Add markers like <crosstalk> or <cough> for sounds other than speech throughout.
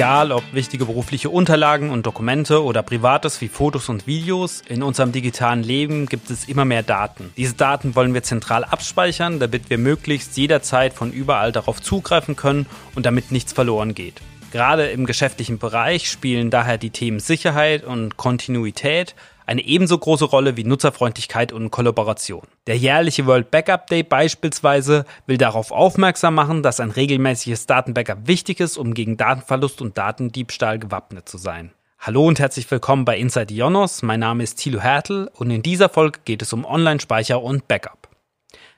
Egal ob wichtige berufliche Unterlagen und Dokumente oder privates wie Fotos und Videos, in unserem digitalen Leben gibt es immer mehr Daten. Diese Daten wollen wir zentral abspeichern, damit wir möglichst jederzeit von überall darauf zugreifen können und damit nichts verloren geht. Gerade im geschäftlichen Bereich spielen daher die Themen Sicherheit und Kontinuität eine ebenso große Rolle wie Nutzerfreundlichkeit und Kollaboration. Der jährliche World Backup Day beispielsweise will darauf aufmerksam machen, dass ein regelmäßiges Datenbackup wichtig ist, um gegen Datenverlust und Datendiebstahl gewappnet zu sein. Hallo und herzlich willkommen bei Inside Ionos. Mein Name ist Thilo Hertel und in dieser Folge geht es um Online-Speicher und Backup.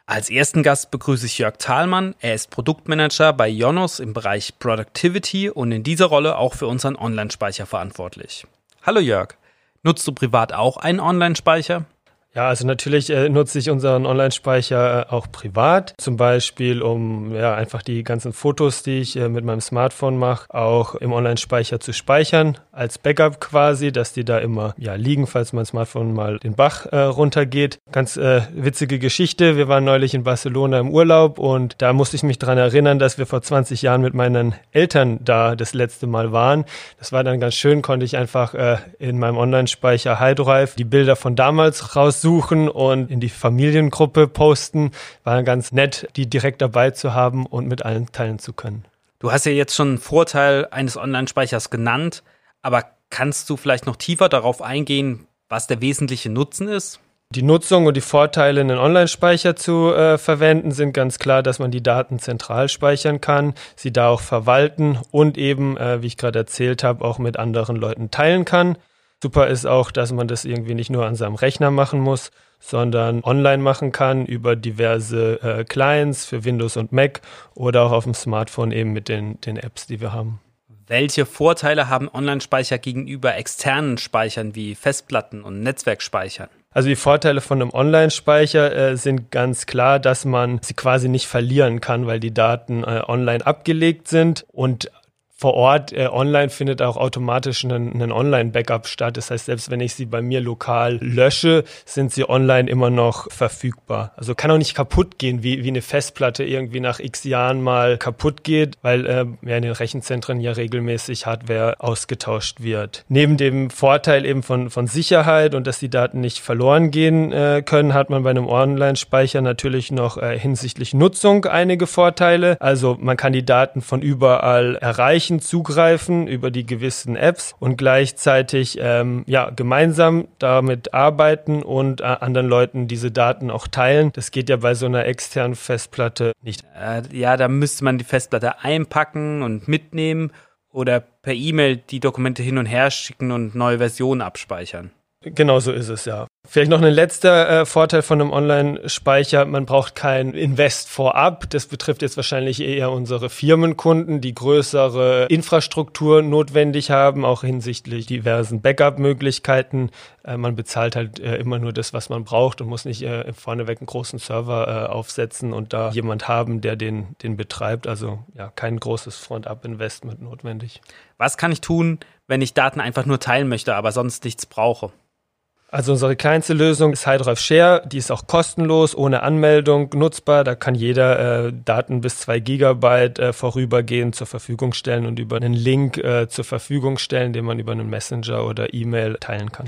Als ersten Gast begrüße ich Jörg Thalmann. Er ist Produktmanager bei Ionos im Bereich Productivity und in dieser Rolle auch für unseren Online-Speicher verantwortlich. Hallo Jörg. Nutzt du privat auch einen Online-Speicher? Ja, also natürlich äh, nutze ich unseren Online-Speicher äh, auch privat, zum Beispiel um ja einfach die ganzen Fotos, die ich äh, mit meinem Smartphone mache, auch im Online-Speicher zu speichern, als Backup quasi, dass die da immer ja liegen, falls mein Smartphone mal den Bach äh, runtergeht. Ganz äh, witzige Geschichte. Wir waren neulich in Barcelona im Urlaub und da musste ich mich dran erinnern, dass wir vor 20 Jahren mit meinen Eltern da das letzte Mal waren. Das war dann ganz schön, konnte ich einfach äh, in meinem Online-Speicher High Drive die Bilder von damals raus suchen und in die Familiengruppe posten. War ganz nett, die direkt dabei zu haben und mit allen teilen zu können. Du hast ja jetzt schon einen Vorteil eines Online-Speichers genannt, aber kannst du vielleicht noch tiefer darauf eingehen, was der wesentliche Nutzen ist? Die Nutzung und die Vorteile, einen Online-Speicher zu äh, verwenden, sind ganz klar, dass man die Daten zentral speichern kann, sie da auch verwalten und eben, äh, wie ich gerade erzählt habe, auch mit anderen Leuten teilen kann. Super ist auch, dass man das irgendwie nicht nur an seinem Rechner machen muss, sondern online machen kann über diverse äh, Clients für Windows und Mac oder auch auf dem Smartphone eben mit den, den Apps, die wir haben. Welche Vorteile haben Online-Speicher gegenüber externen Speichern wie Festplatten und Netzwerkspeichern? Also die Vorteile von einem Online-Speicher äh, sind ganz klar, dass man sie quasi nicht verlieren kann, weil die Daten äh, online abgelegt sind und vor Ort äh, online findet auch automatisch ein, ein Online-Backup statt. Das heißt, selbst wenn ich sie bei mir lokal lösche, sind sie online immer noch verfügbar. Also kann auch nicht kaputt gehen, wie, wie eine Festplatte irgendwie nach x Jahren mal kaputt geht, weil äh, ja in den Rechenzentren ja regelmäßig Hardware ausgetauscht wird. Neben dem Vorteil eben von, von Sicherheit und dass die Daten nicht verloren gehen äh, können, hat man bei einem Online-Speicher natürlich noch äh, hinsichtlich Nutzung einige Vorteile. Also man kann die Daten von überall erreichen Bereichen zugreifen über die gewissen Apps und gleichzeitig ähm, ja, gemeinsam damit arbeiten und äh, anderen Leuten diese Daten auch teilen. Das geht ja bei so einer externen Festplatte nicht. Äh, ja, da müsste man die Festplatte einpacken und mitnehmen oder per E-Mail die Dokumente hin und her schicken und neue Versionen abspeichern. Genau so ist es, ja. Vielleicht noch ein letzter äh, Vorteil von einem Online-Speicher. Man braucht kein Invest vorab. Das betrifft jetzt wahrscheinlich eher unsere Firmenkunden, die größere Infrastruktur notwendig haben, auch hinsichtlich diversen Backup-Möglichkeiten. Äh, man bezahlt halt äh, immer nur das, was man braucht und muss nicht äh, vorneweg einen großen Server äh, aufsetzen und da jemand haben, der den, den betreibt. Also ja, kein großes Front-up-Investment notwendig. Was kann ich tun, wenn ich Daten einfach nur teilen möchte, aber sonst nichts brauche? Also unsere kleinste Lösung ist HiDrive Share. Die ist auch kostenlos, ohne Anmeldung nutzbar. Da kann jeder äh, Daten bis zwei Gigabyte äh, vorübergehend zur Verfügung stellen und über einen Link äh, zur Verfügung stellen, den man über einen Messenger oder E-Mail teilen kann.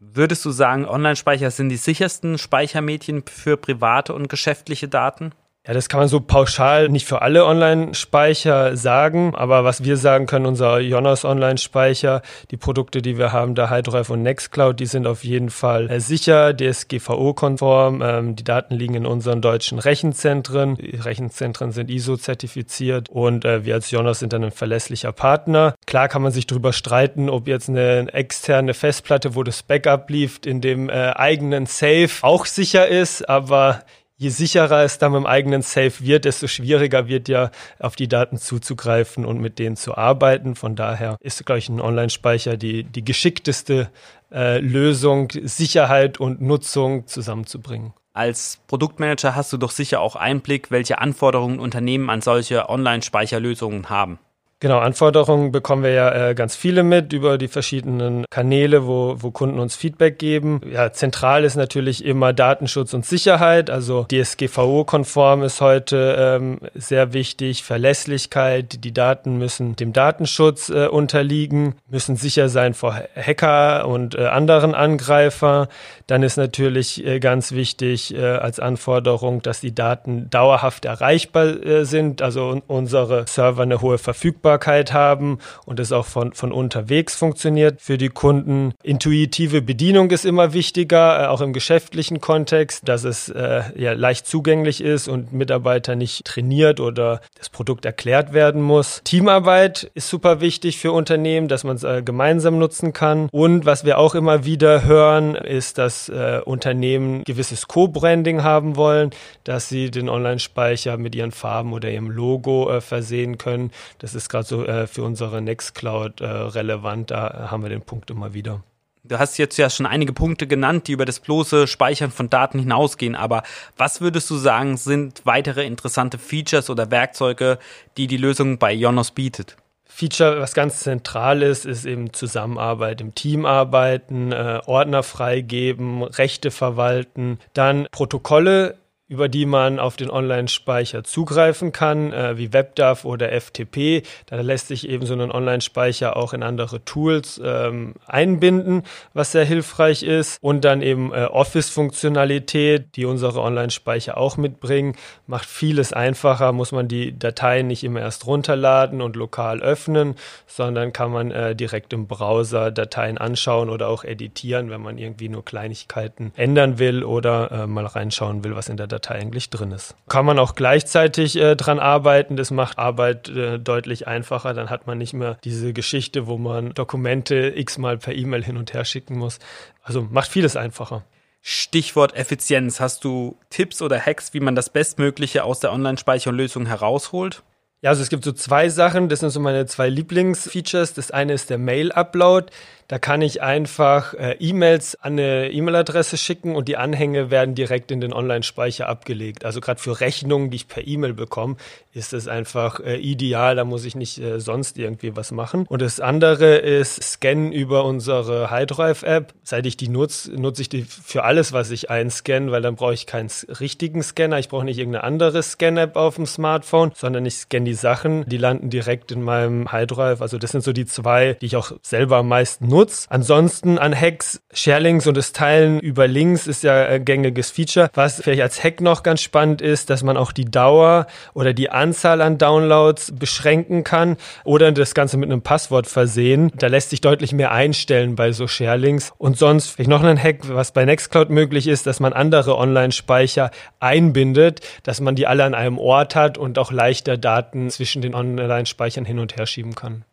Würdest du sagen, Online-Speicher sind die sichersten Speichermedien für private und geschäftliche Daten? Ja, das kann man so pauschal nicht für alle Online-Speicher sagen, aber was wir sagen können, unser Jonas Online-Speicher, die Produkte, die wir haben, der Hydrive und Nextcloud, die sind auf jeden Fall äh, sicher, DSGVO-konform, ähm, die Daten liegen in unseren deutschen Rechenzentren, die Rechenzentren sind ISO-zertifiziert und äh, wir als Jonas sind dann ein verlässlicher Partner. Klar kann man sich darüber streiten, ob jetzt eine externe Festplatte, wo das Backup lief, in dem äh, eigenen Safe auch sicher ist, aber je sicherer es dann mit dem eigenen Safe wird, desto schwieriger wird ja auf die Daten zuzugreifen und mit denen zu arbeiten. Von daher ist, glaube ich, ein Online-Speicher die, die geschickteste äh, Lösung, Sicherheit und Nutzung zusammenzubringen. Als Produktmanager hast du doch sicher auch Einblick, welche Anforderungen Unternehmen an solche Online-Speicherlösungen haben. Genau, Anforderungen bekommen wir ja äh, ganz viele mit über die verschiedenen Kanäle, wo, wo Kunden uns Feedback geben. Ja, zentral ist natürlich immer Datenschutz und Sicherheit. Also DSGVO-konform ist heute ähm, sehr wichtig. Verlässlichkeit. Die Daten müssen dem Datenschutz äh, unterliegen, müssen sicher sein vor Hacker und äh, anderen Angreifer. Dann ist natürlich äh, ganz wichtig äh, als Anforderung, dass die Daten dauerhaft erreichbar äh, sind. Also unsere Server eine hohe Verfügbarkeit Verfügbarkeit haben und es auch von, von unterwegs funktioniert für die Kunden. Intuitive Bedienung ist immer wichtiger, äh, auch im geschäftlichen Kontext, dass es äh, ja leicht zugänglich ist und Mitarbeiter nicht trainiert oder das Produkt erklärt werden muss. Teamarbeit ist super wichtig für Unternehmen, dass man es äh, gemeinsam nutzen kann. Und was wir auch immer wieder hören, ist, dass äh, Unternehmen gewisses Co-Branding haben wollen, dass sie den Online-Speicher mit ihren Farben oder ihrem Logo äh, versehen können. Das ist gerade so äh, für unsere Nextcloud äh, relevant. Da haben wir den Punkt immer wieder. Du hast jetzt ja schon einige Punkte genannt, die über das bloße Speichern von Daten hinausgehen. Aber was würdest du sagen, sind weitere interessante Features oder Werkzeuge, die die Lösung bei Ionos bietet? Feature, was ganz zentral ist, ist eben Zusammenarbeit im Team arbeiten, äh, Ordner freigeben, Rechte verwalten, dann Protokolle über die man auf den Online-Speicher zugreifen kann, äh, wie WebDAV oder FTP. Da lässt sich eben so ein Online-Speicher auch in andere Tools ähm, einbinden, was sehr hilfreich ist. Und dann eben äh, Office-Funktionalität, die unsere Online-Speicher auch mitbringen, macht vieles einfacher, muss man die Dateien nicht immer erst runterladen und lokal öffnen, sondern kann man äh, direkt im Browser Dateien anschauen oder auch editieren, wenn man irgendwie nur Kleinigkeiten ändern will oder äh, mal reinschauen will, was in der Datei Datei eigentlich drin ist. Kann man auch gleichzeitig äh, dran arbeiten. Das macht Arbeit äh, deutlich einfacher. Dann hat man nicht mehr diese Geschichte, wo man Dokumente x-mal per E-Mail hin und her schicken muss. Also macht vieles einfacher. Stichwort Effizienz. Hast du Tipps oder Hacks, wie man das Bestmögliche aus der Online-Speicherlösung herausholt? Ja, also es gibt so zwei Sachen. Das sind so meine zwei Lieblingsfeatures. Das eine ist der Mail-Upload. Da kann ich einfach äh, E-Mails an eine E-Mail-Adresse schicken und die Anhänge werden direkt in den Online-Speicher abgelegt. Also gerade für Rechnungen, die ich per E-Mail bekomme, ist es einfach äh, ideal. Da muss ich nicht äh, sonst irgendwie was machen. Und das andere ist Scannen über unsere HiDrive-App. Seit ich die nutze, nutze ich die für alles, was ich einscanne, weil dann brauche ich keinen richtigen Scanner. Ich brauche nicht irgendeine andere Scan-App auf dem Smartphone, sondern ich scanne die Sachen, die landen direkt in meinem HiDrive. Also das sind so die zwei, die ich auch selber am meisten nutze nutzt. Ansonsten an Hacks, Sharelinks und das Teilen über Links ist ja ein gängiges Feature. Was vielleicht als Hack noch ganz spannend ist, dass man auch die Dauer oder die Anzahl an Downloads beschränken kann oder das Ganze mit einem Passwort versehen. Da lässt sich deutlich mehr einstellen bei so Sharelinks. Und sonst vielleicht noch ein Hack, was bei Nextcloud möglich ist, dass man andere Online-Speicher einbindet, dass man die alle an einem Ort hat und auch leichter Daten zwischen den Online-Speichern hin und her schieben kann.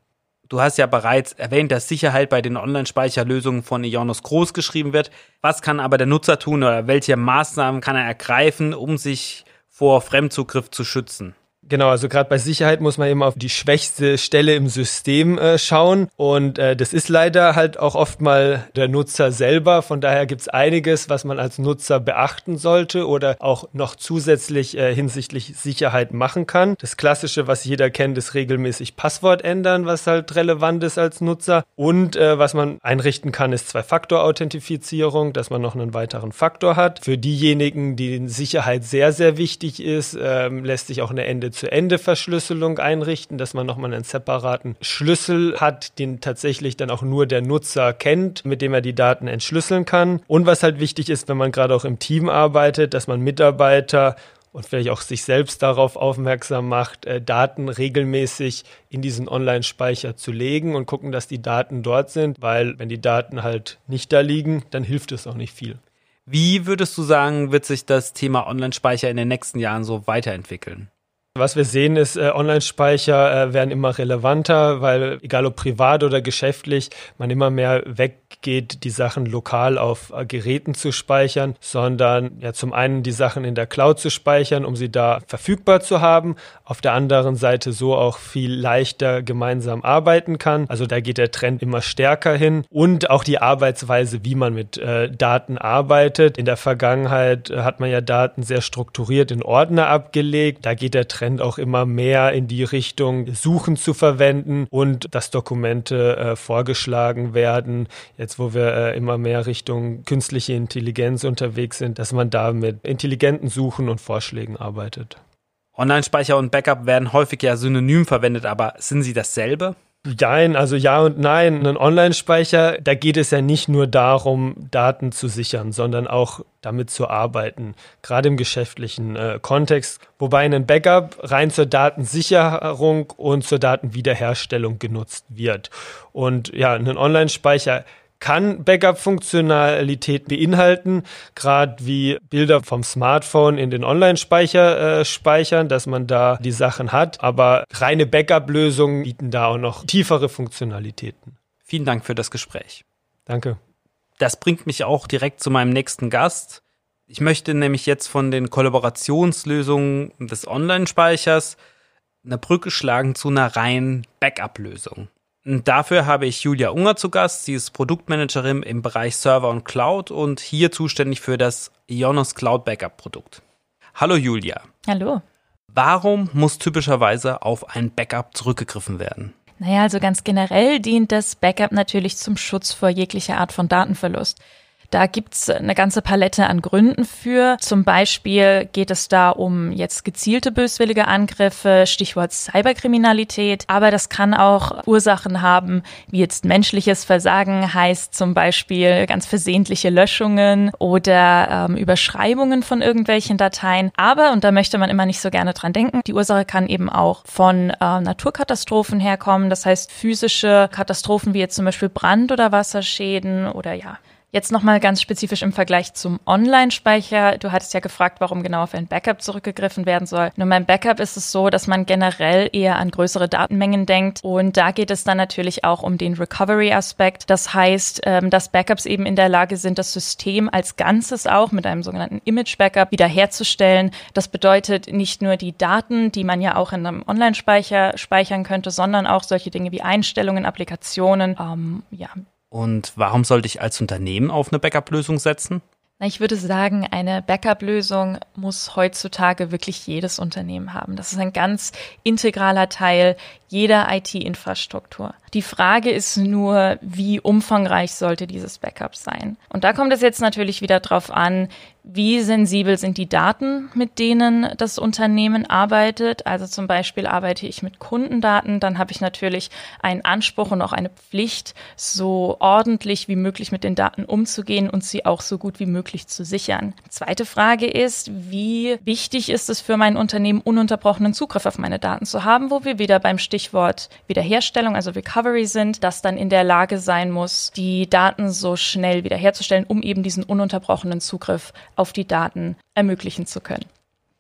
Du hast ja bereits erwähnt, dass Sicherheit bei den Online-Speicherlösungen von Ionos groß geschrieben wird. Was kann aber der Nutzer tun oder welche Maßnahmen kann er ergreifen, um sich vor Fremdzugriff zu schützen? Genau, also gerade bei Sicherheit muss man eben auf die schwächste Stelle im System äh, schauen. Und äh, das ist leider halt auch oft mal der Nutzer selber. Von daher gibt es einiges, was man als Nutzer beachten sollte oder auch noch zusätzlich äh, hinsichtlich Sicherheit machen kann. Das Klassische, was jeder kennt, ist regelmäßig Passwort ändern, was halt relevant ist als Nutzer. Und äh, was man einrichten kann, ist Zwei-Faktor-Authentifizierung, dass man noch einen weiteren Faktor hat. Für diejenigen, denen Sicherheit sehr, sehr wichtig ist, ähm, lässt sich auch eine Ende Ende-zu-Ende-Verschlüsselung einrichten, dass man nochmal einen separaten Schlüssel hat, den tatsächlich dann auch nur der Nutzer kennt, mit dem er die Daten entschlüsseln kann. Und was halt wichtig ist, wenn man gerade auch im Team arbeitet, dass man Mitarbeiter und vielleicht auch sich selbst darauf aufmerksam macht, äh, Daten regelmäßig in diesen Online-Speicher zu legen und gucken, dass die Daten dort sind, weil wenn die Daten halt nicht da liegen, dann hilft es auch nicht viel. Wie würdest du sagen, wird sich das Thema Online-Speicher in den nächsten Jahren so weiterentwickeln? Was wir sehen ist, äh, Online-Speicher äh, werden immer relevanter, weil egal ob privat oder geschäftlich, man immer mehr weggeht, die Sachen lokal auf äh, Geräten zu speichern, sondern ja zum einen die Sachen in der Cloud zu speichern, um sie da verfügbar zu haben, auf der anderen Seite so auch viel leichter gemeinsam arbeiten kann. Also da geht der Trend immer stärker hin und auch die Arbeitsweise, wie man mit Daten arbeitet. In der Vergangenheit hat man ja Daten sehr strukturiert in Ordner abgelegt. Da geht der Trend Trend auch immer mehr in die Richtung Suchen zu verwenden und dass Dokumente äh, vorgeschlagen werden. Jetzt, wo wir äh, immer mehr Richtung künstliche Intelligenz unterwegs sind, dass man da mit intelligenten Suchen und Vorschlägen arbeitet. Online-Speicher und Backup werden häufig ja synonym verwendet, aber sind sie dasselbe? Jein, also ja und nein. Ein Online-Speicher, da geht es ja nicht nur darum, Daten zu sichern, sondern auch damit zu arbeiten, gerade im geschäftlichen äh, Kontext. Wobei ein Backup rein zur Datensicherung und zur Datenwiederherstellung genutzt wird. Und ja, ein Online-Speicher kann Backup-Funktionalität beinhalten, gerade wie Bilder vom Smartphone in den Online-Speicher äh, speichern, dass man da die Sachen hat. Aber reine Backup-Lösungen bieten da auch noch tiefere Funktionalitäten. Vielen Dank für das Gespräch. Danke. Das bringt mich auch direkt zu meinem nächsten Gast. Ich möchte nämlich jetzt von den Kollaborationslösungen des Online-Speichers eine Brücke schlagen zu einer reinen Backup-Lösung. Dafür habe ich Julia Unger zu Gast. Sie ist Produktmanagerin im Bereich Server und Cloud und hier zuständig für das Ionos Cloud Backup Produkt. Hallo Julia. Hallo. Warum muss typischerweise auf ein Backup zurückgegriffen werden? Naja, also ganz generell dient das Backup natürlich zum Schutz vor jeglicher Art von Datenverlust. Da gibt's eine ganze Palette an Gründen für. Zum Beispiel geht es da um jetzt gezielte böswillige Angriffe, Stichwort Cyberkriminalität. Aber das kann auch Ursachen haben, wie jetzt menschliches Versagen heißt zum Beispiel ganz versehentliche Löschungen oder ähm, Überschreibungen von irgendwelchen Dateien. Aber, und da möchte man immer nicht so gerne dran denken, die Ursache kann eben auch von äh, Naturkatastrophen herkommen. Das heißt physische Katastrophen wie jetzt zum Beispiel Brand- oder Wasserschäden oder ja, Jetzt nochmal ganz spezifisch im Vergleich zum Online-Speicher. Du hattest ja gefragt, warum genau auf ein Backup zurückgegriffen werden soll. Nur beim Backup ist es so, dass man generell eher an größere Datenmengen denkt. Und da geht es dann natürlich auch um den Recovery-Aspekt. Das heißt, ähm, dass Backups eben in der Lage sind, das System als Ganzes auch mit einem sogenannten Image-Backup wiederherzustellen. Das bedeutet nicht nur die Daten, die man ja auch in einem Online-Speicher speichern könnte, sondern auch solche Dinge wie Einstellungen, Applikationen, ähm, ja, und warum sollte ich als Unternehmen auf eine Backup-Lösung setzen? Ich würde sagen, eine Backup-Lösung muss heutzutage wirklich jedes Unternehmen haben. Das ist ein ganz integraler Teil jeder IT-Infrastruktur. Die Frage ist nur, wie umfangreich sollte dieses Backup sein? Und da kommt es jetzt natürlich wieder drauf an, wie sensibel sind die Daten, mit denen das Unternehmen arbeitet. Also zum Beispiel arbeite ich mit Kundendaten, dann habe ich natürlich einen Anspruch und auch eine Pflicht, so ordentlich wie möglich mit den Daten umzugehen und sie auch so gut wie möglich zu sichern. Zweite Frage ist, wie wichtig ist es für mein Unternehmen, ununterbrochenen Zugriff auf meine Daten zu haben, wo wir wieder beim Stichwort Wiederherstellung, also Recovery sind, das dann in der Lage sein muss, die Daten so schnell wiederherzustellen, um eben diesen ununterbrochenen Zugriff auf die Daten ermöglichen zu können.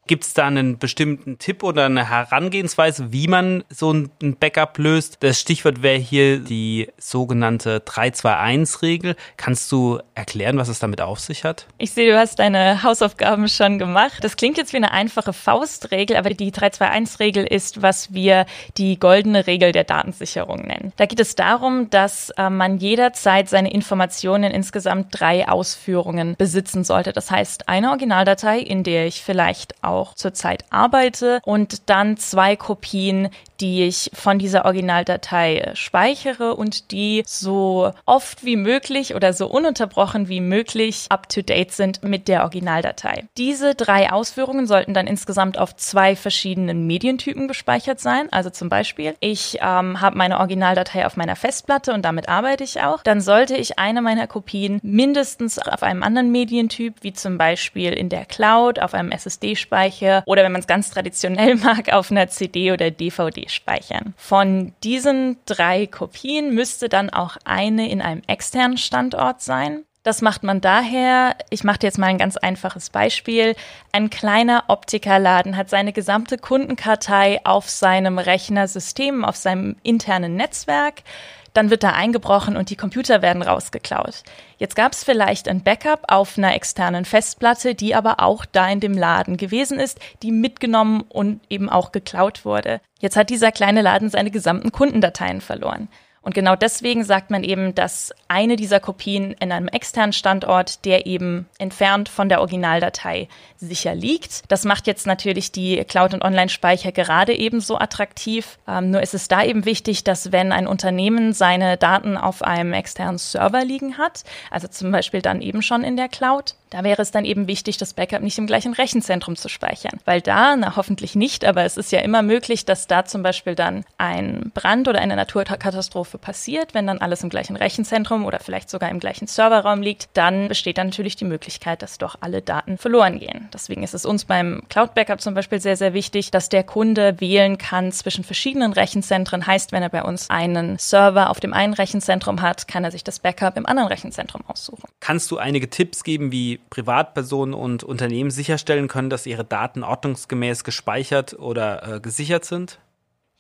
Gibt es da einen bestimmten Tipp oder eine Herangehensweise, wie man so ein Backup löst? Das Stichwort wäre hier die sogenannte 321-Regel. Kannst du erklären, was es damit auf sich hat? Ich sehe, du hast deine Hausaufgaben schon gemacht. Das klingt jetzt wie eine einfache Faustregel, aber die 321-Regel ist, was wir die goldene Regel der Datensicherung nennen. Da geht es darum, dass äh, man jederzeit seine Informationen in insgesamt drei Ausführungen besitzen sollte. Das heißt, eine Originaldatei, in der ich vielleicht auch auch zurzeit arbeite und dann zwei Kopien, die ich von dieser Originaldatei speichere und die so oft wie möglich oder so ununterbrochen wie möglich up-to-date sind mit der Originaldatei. Diese drei Ausführungen sollten dann insgesamt auf zwei verschiedenen Medientypen gespeichert sein. Also zum Beispiel, ich ähm, habe meine Originaldatei auf meiner Festplatte und damit arbeite ich auch. Dann sollte ich eine meiner Kopien mindestens auf einem anderen Medientyp, wie zum Beispiel in der Cloud, auf einem SSD-Speicher oder wenn man es ganz traditionell <laughs> mag, auf einer CD oder DVD speichern. Von diesen drei Kopien müsste dann auch eine in einem externen Standort sein. Das macht man daher, ich mache jetzt mal ein ganz einfaches Beispiel. Ein kleiner Optikerladen hat seine gesamte Kundenkartei auf seinem Rechnersystem, auf seinem internen Netzwerk dann wird da eingebrochen und die Computer werden rausgeklaut. Jetzt gab es vielleicht ein Backup auf einer externen Festplatte, die aber auch da in dem Laden gewesen ist, die mitgenommen und eben auch geklaut wurde. Jetzt hat dieser kleine Laden seine gesamten Kundendateien verloren. Und genau deswegen sagt man eben, dass eine dieser Kopien in einem externen Standort, der eben entfernt von der Originaldatei sicher liegt. Das macht jetzt natürlich die Cloud- und Online-Speicher gerade ebenso attraktiv. Ähm, nur ist es da eben wichtig, dass wenn ein Unternehmen seine Daten auf einem externen Server liegen hat, also zum Beispiel dann eben schon in der Cloud, da wäre es dann eben wichtig, das Backup nicht im gleichen Rechenzentrum zu speichern. Weil da, na hoffentlich nicht, aber es ist ja immer möglich, dass da zum Beispiel dann ein Brand oder eine Naturkatastrophe passiert. Wenn dann alles im gleichen Rechenzentrum oder vielleicht sogar im gleichen Serverraum liegt, dann besteht dann natürlich die Möglichkeit, dass doch alle Daten verloren gehen. Deswegen ist es uns beim Cloud Backup zum Beispiel sehr, sehr wichtig, dass der Kunde wählen kann zwischen verschiedenen Rechenzentren. Heißt, wenn er bei uns einen Server auf dem einen Rechenzentrum hat, kann er sich das Backup im anderen Rechenzentrum aussuchen. Kannst du einige Tipps geben, wie Privatpersonen und Unternehmen sicherstellen können, dass ihre Daten ordnungsgemäß gespeichert oder äh, gesichert sind?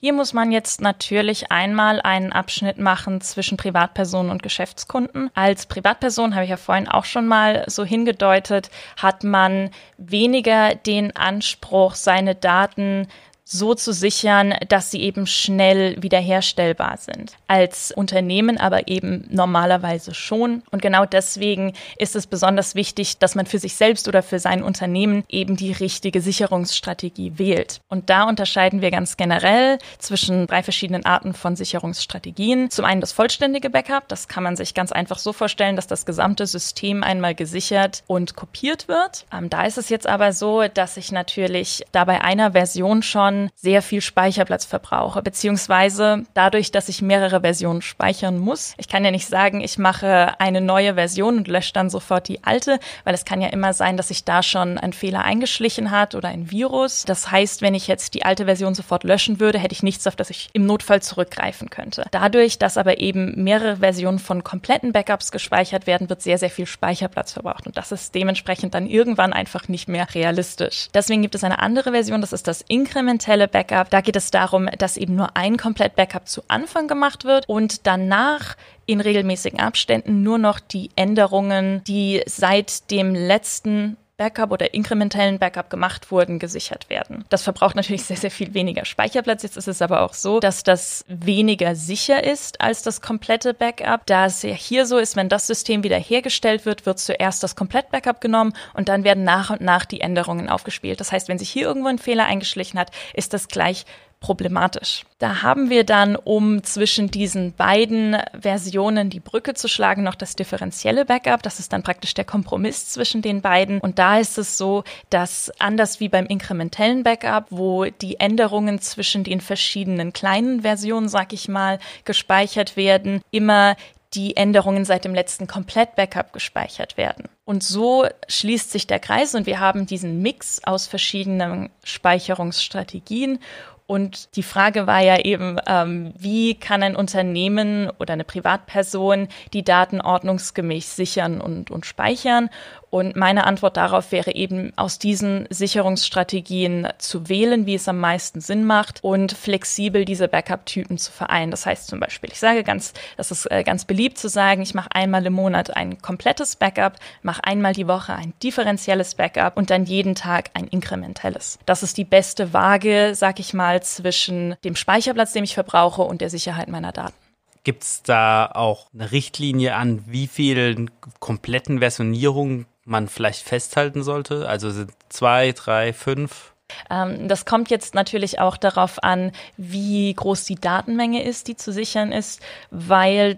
Hier muss man jetzt natürlich einmal einen Abschnitt machen zwischen Privatpersonen und Geschäftskunden. Als Privatperson habe ich ja vorhin auch schon mal so hingedeutet, hat man weniger den Anspruch, seine Daten so zu sichern, dass sie eben schnell wiederherstellbar sind. Als Unternehmen aber eben normalerweise schon. Und genau deswegen ist es besonders wichtig, dass man für sich selbst oder für sein Unternehmen eben die richtige Sicherungsstrategie wählt. Und da unterscheiden wir ganz generell zwischen drei verschiedenen Arten von Sicherungsstrategien. Zum einen das vollständige Backup. Das kann man sich ganz einfach so vorstellen, dass das gesamte System einmal gesichert und kopiert wird. Ähm, da ist es jetzt aber so, dass ich natürlich da bei einer Version schon sehr viel Speicherplatz verbrauche, beziehungsweise dadurch, dass ich mehrere Versionen speichern muss. Ich kann ja nicht sagen, ich mache eine neue Version und lösche dann sofort die alte, weil es kann ja immer sein, dass sich da schon ein Fehler eingeschlichen hat oder ein Virus. Das heißt, wenn ich jetzt die alte Version sofort löschen würde, hätte ich nichts, auf das ich im Notfall zurückgreifen könnte. Dadurch, dass aber eben mehrere Versionen von kompletten Backups gespeichert werden, wird sehr, sehr viel Speicherplatz verbraucht. Und das ist dementsprechend dann irgendwann einfach nicht mehr realistisch. Deswegen gibt es eine andere Version, das ist das inkrementelle inkrementelle Backup. Da geht es darum, dass eben nur ein Komplett-Backup zu Anfang gemacht wird und danach in regelmäßigen Abständen nur noch die Änderungen, die seit dem letzten Backup oder inkrementellen Backup gemacht wurden, gesichert werden. Das verbraucht natürlich sehr, sehr viel weniger Speicherplatz. Jetzt ist es aber auch so, dass das weniger sicher ist als das komplette Backup. Da es ja hier so ist, wenn das System wiederhergestellt wird, wird zuerst das Komplett-Backup genommen und dann werden nach und nach die Änderungen aufgespielt. Das heißt, wenn sich hier irgendwo ein Fehler eingeschlichen hat, ist das gleich problematisch. Da haben wir dann, um zwischen diesen beiden Versionen die Brücke zu schlagen, noch das differenzielle Backup. Das ist dann praktisch der Kompromiss zwischen den beiden. Und da ist es so, dass anders wie beim inkrementellen Backup, wo die Änderungen zwischen den verschiedenen kleinen Versionen, sag ich mal, gespeichert werden, immer die Änderungen seit dem letzten Komplett-Backup gespeichert werden. Und so schließt sich der Kreis und wir haben diesen Mix aus verschiedenen Speicherungsstrategien und die Frage war ja eben, ähm, wie kann ein Unternehmen oder eine Privatperson die Daten ordnungsgemäß sichern und, und speichern? Und meine Antwort darauf wäre eben, aus diesen Sicherungsstrategien zu wählen, wie es am meisten Sinn macht und flexibel diese Backup-Typen zu vereinen. Das heißt zum Beispiel, ich sage ganz, das ist äh, ganz beliebt zu sagen, ich mache einmal im Monat ein komplettes Backup, mache einmal die Woche ein differenzielles Backup und dann jeden Tag ein inkrementelles. Das ist die beste Waage, sag ich mal, zwischen dem Speicherplatz, den ich verbrauche und der Sicherheit meiner Daten. Gibt es da auch eine Richtlinie an, wie vielen kompletten Versionierungen man vielleicht festhalten sollte? Also sind zwei, drei, fünf? Ähm, das kommt jetzt natürlich auch darauf an, wie groß die Datenmenge ist, die zu sichern ist, weil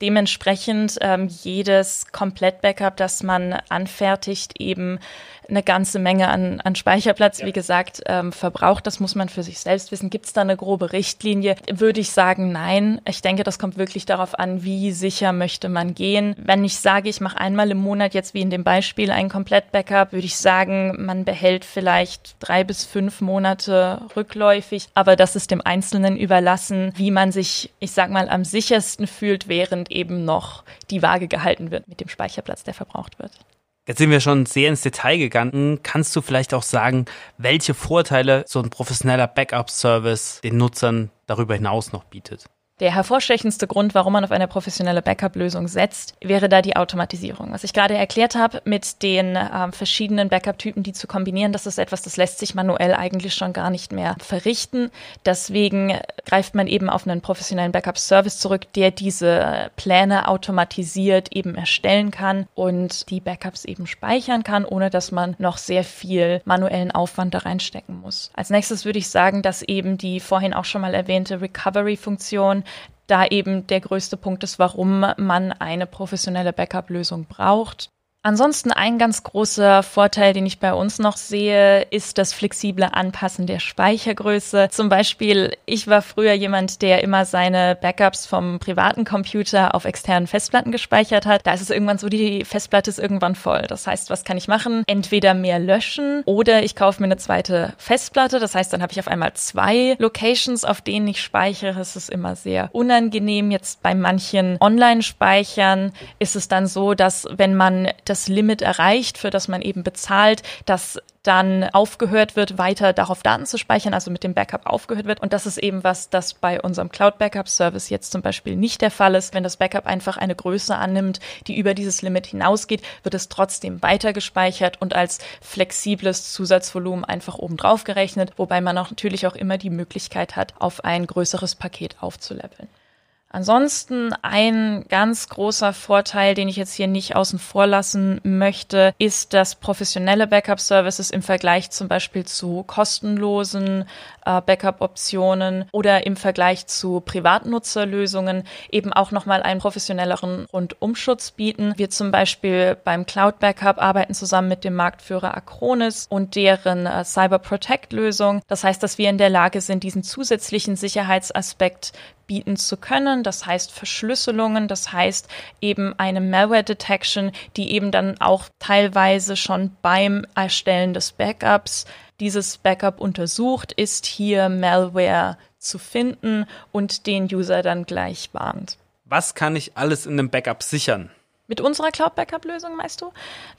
dementsprechend ähm, jedes Komplett-Backup, das man anfertigt, eben eine ganze Menge an, an Speicherplatz, ja. wie gesagt, ähm, verbraucht. Das muss man für sich selbst wissen. Gibt es da eine grobe Richtlinie? Würde ich sagen, nein. Ich denke, das kommt wirklich darauf an, wie sicher möchte man gehen. Wenn ich sage, ich mache einmal im Monat jetzt wie in dem Beispiel ein Komplett-Backup, würde ich sagen, man behält vielleicht drei bis fünf Monate rückläufig. Aber das ist dem Einzelnen überlassen, wie man sich, ich sag mal, am sichersten fühlt, während eben noch die Waage gehalten wird mit dem Speicherplatz, der verbraucht wird. Jetzt sind wir schon sehr ins Detail gegangen. Kannst du vielleicht auch sagen, welche Vorteile so ein professioneller Backup-Service den Nutzern darüber hinaus noch bietet? Der hervorstechendste Grund, warum man auf eine professionelle Backup-Lösung setzt, wäre da die Automatisierung. Was ich gerade erklärt habe, mit den äh, verschiedenen Backup-Typen, die zu kombinieren, das ist etwas, das lässt sich manuell eigentlich schon gar nicht mehr verrichten. Deswegen greift man eben auf einen professionellen Backup-Service zurück, der diese Pläne automatisiert eben erstellen kann und die Backups eben speichern kann, ohne dass man noch sehr viel manuellen Aufwand da reinstecken muss. Als nächstes würde ich sagen, dass eben die vorhin auch schon mal erwähnte Recovery-Funktion da eben der größte Punkt ist, warum man eine professionelle Backup-Lösung braucht. Ansonsten ein ganz großer Vorteil, den ich bei uns noch sehe, ist das flexible Anpassen der Speichergröße. Zum Beispiel, ich war früher jemand, der immer seine Backups vom privaten Computer auf externen Festplatten gespeichert hat. Da ist es irgendwann so, die Festplatte ist irgendwann voll. Das heißt, was kann ich machen? Entweder mehr löschen oder ich kaufe mir eine zweite Festplatte. Das heißt, dann habe ich auf einmal zwei Locations, auf denen ich speichere. Es ist immer sehr unangenehm. Jetzt bei manchen Online-Speichern ist es dann so, dass wenn man das Limit erreicht, für das man eben bezahlt, dass dann aufgehört wird, weiter darauf Daten zu speichern, also mit dem Backup aufgehört wird. Und das ist eben was, das bei unserem Cloud Backup Service jetzt zum Beispiel nicht der Fall ist. Wenn das Backup einfach eine Größe annimmt, die über dieses Limit hinausgeht, wird es trotzdem weiter gespeichert und als flexibles Zusatzvolumen einfach obendrauf gerechnet, wobei man auch natürlich auch immer die Möglichkeit hat, auf ein größeres Paket aufzuleveln. Ansonsten ein ganz großer Vorteil, den ich jetzt hier nicht außen vor lassen möchte, ist, dass professionelle Backup-Services im Vergleich zum Beispiel zu kostenlosen äh, Backup-Optionen oder im Vergleich zu Privatnutzerlösungen eben auch nochmal einen professionelleren Rundumschutz bieten. Wir zum Beispiel beim Cloud Backup arbeiten zusammen mit dem Marktführer Acronis und deren äh, Cyber Protect Lösung. Das heißt, dass wir in der Lage sind, diesen zusätzlichen Sicherheitsaspekt bieten zu können. Das heißt Verschlüsselungen, das heißt eben eine Malware Detection, die eben dann auch teilweise schon beim Erstellen des Backups dieses Backup untersucht, ist hier Malware zu finden und den User dann gleich warnt. Was kann ich alles in einem Backup sichern? Mit unserer Cloud Backup Lösung, meinst du?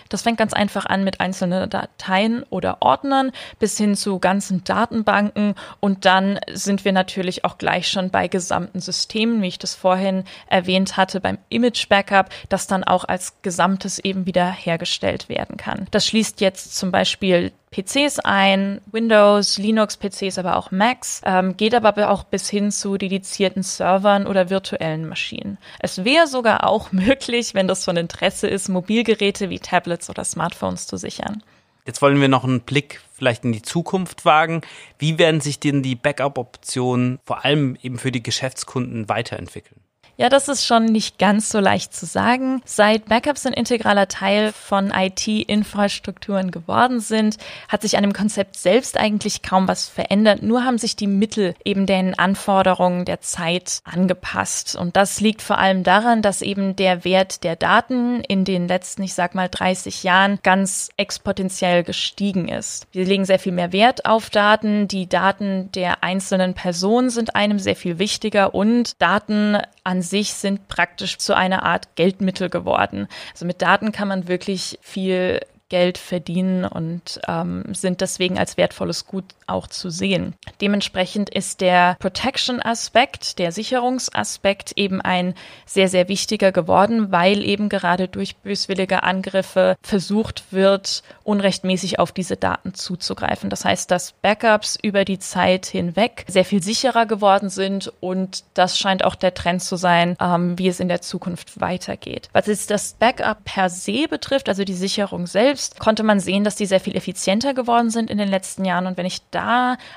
Das fängt ganz einfach an mit einzelnen Dateien oder Ordnern bis hin zu ganzen Datenbanken und dann sind wir natürlich auch gleich schon bei gesamten Systemen, wie ich das vorhin erwähnt hatte, beim Image Backup, das dann auch als Gesamtes eben wieder hergestellt werden kann. Das schließt jetzt zum Beispiel PCs ein, Windows, Linux-PCs, aber auch Macs, ähm, geht aber auch bis hin zu dedizierten Servern oder virtuellen Maschinen. Es wäre sogar auch <laughs> möglich, wenn das von Interesse ist, Mobilgeräte wie Tablets oder Smartphones zu sichern. Jetzt wollen wir noch einen Blick vielleicht in die Zukunft wagen. Wie werden sich denn die Backup-Optionen vor allem eben für die Geschäftskunden weiterentwickeln? Ja, das ist schon nicht ganz so leicht zu sagen. Seit Backups ein integraler Teil von IT-Infrastrukturen geworden sind, hat sich an dem Konzept selbst eigentlich kaum was verändert. Nur haben sich die Mittel eben den Anforderungen der Zeit angepasst. Und das liegt vor allem daran, dass eben der Wert der Daten in den letzten, ich sag mal, 30 Jahren ganz exponentiell gestiegen ist. Wir legen sehr viel mehr Wert auf Daten. Die Daten der einzelnen Personen sind einem sehr viel wichtiger und Daten an sich sind praktisch zu einer Art Geldmittel geworden. Also mit Daten kann man wirklich viel Geld verdienen und ähm, sind deswegen als wertvolles Gut auch zu sehen. Dementsprechend ist der Protection-Aspekt, der Sicherungsaspekt eben ein sehr, sehr wichtiger geworden, weil eben gerade durch böswillige Angriffe versucht wird, unrechtmäßig auf diese Daten zuzugreifen. Das heißt, dass Backups über die Zeit hinweg sehr viel sicherer geworden sind und das scheint auch der Trend zu sein, ähm, wie es in der Zukunft weitergeht. Was jetzt das Backup per se betrifft, also die Sicherung selbst, konnte man sehen, dass die sehr viel effizienter geworden sind in den letzten Jahren. Und wenn ich da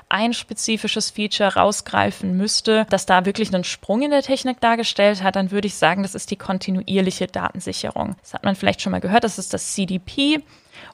ein spezifisches Feature rausgreifen müsste, das da wirklich einen Sprung in der Technik dargestellt hat, dann würde ich sagen, das ist die kontinuierliche Datensicherung. Das hat man vielleicht schon mal gehört, das ist das CDP.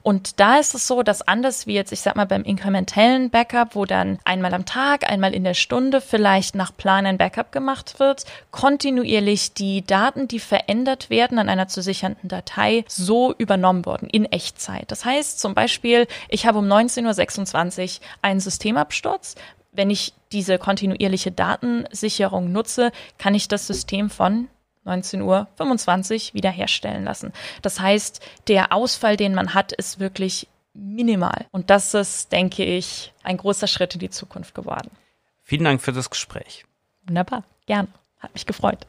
Und da ist es so, dass anders wie jetzt, ich sag mal, beim inkrementellen Backup, wo dann einmal am Tag, einmal in der Stunde vielleicht nach Plan ein Backup gemacht wird, kontinuierlich die Daten, die verändert werden an einer zu sichernden Datei, so übernommen worden in Echtzeit. Das heißt zum Beispiel, ich habe um 19.26 Uhr einen Systemabsturz. Wenn ich diese kontinuierliche Datensicherung nutze, kann ich das System von 19.25 Uhr wiederherstellen lassen. Das heißt, der Ausfall, den man hat, ist wirklich minimal. Und das ist, denke ich, ein großer Schritt in die Zukunft geworden. Vielen Dank für das Gespräch. Wunderbar, gern. Hat mich gefreut.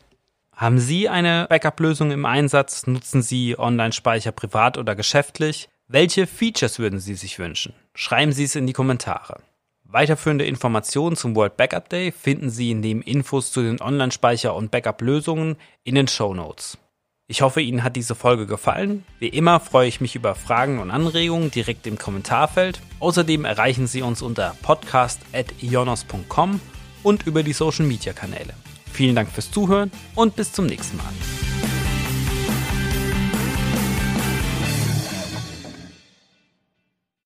Haben Sie eine Backup-Lösung im Einsatz? Nutzen Sie Online-Speicher privat oder geschäftlich? Welche Features würden Sie sich wünschen? Schreiben Sie es in die Kommentare. Weiterführende Informationen zum World Backup Day finden Sie neben Infos zu den Online-Speicher- und Backup-Lösungen in den Show Notes. Ich hoffe, Ihnen hat diese Folge gefallen. Wie immer freue ich mich über Fragen und Anregungen direkt im Kommentarfeld. Außerdem erreichen Sie uns unter podcast.ionos.com und über die Social Media Kanäle. Vielen Dank fürs Zuhören und bis zum nächsten Mal.